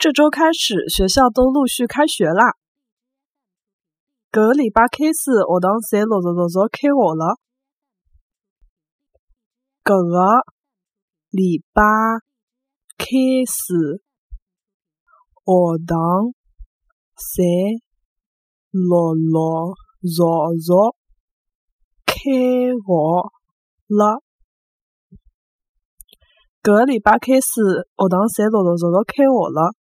这周开始，学校都陆续开学啦。搿个礼拜开始，学堂侪陆陆续续开学了。搿个礼拜开始，学堂侪陆陆续续开学了。搿个礼拜开始，学堂侪陆陆续续开学了。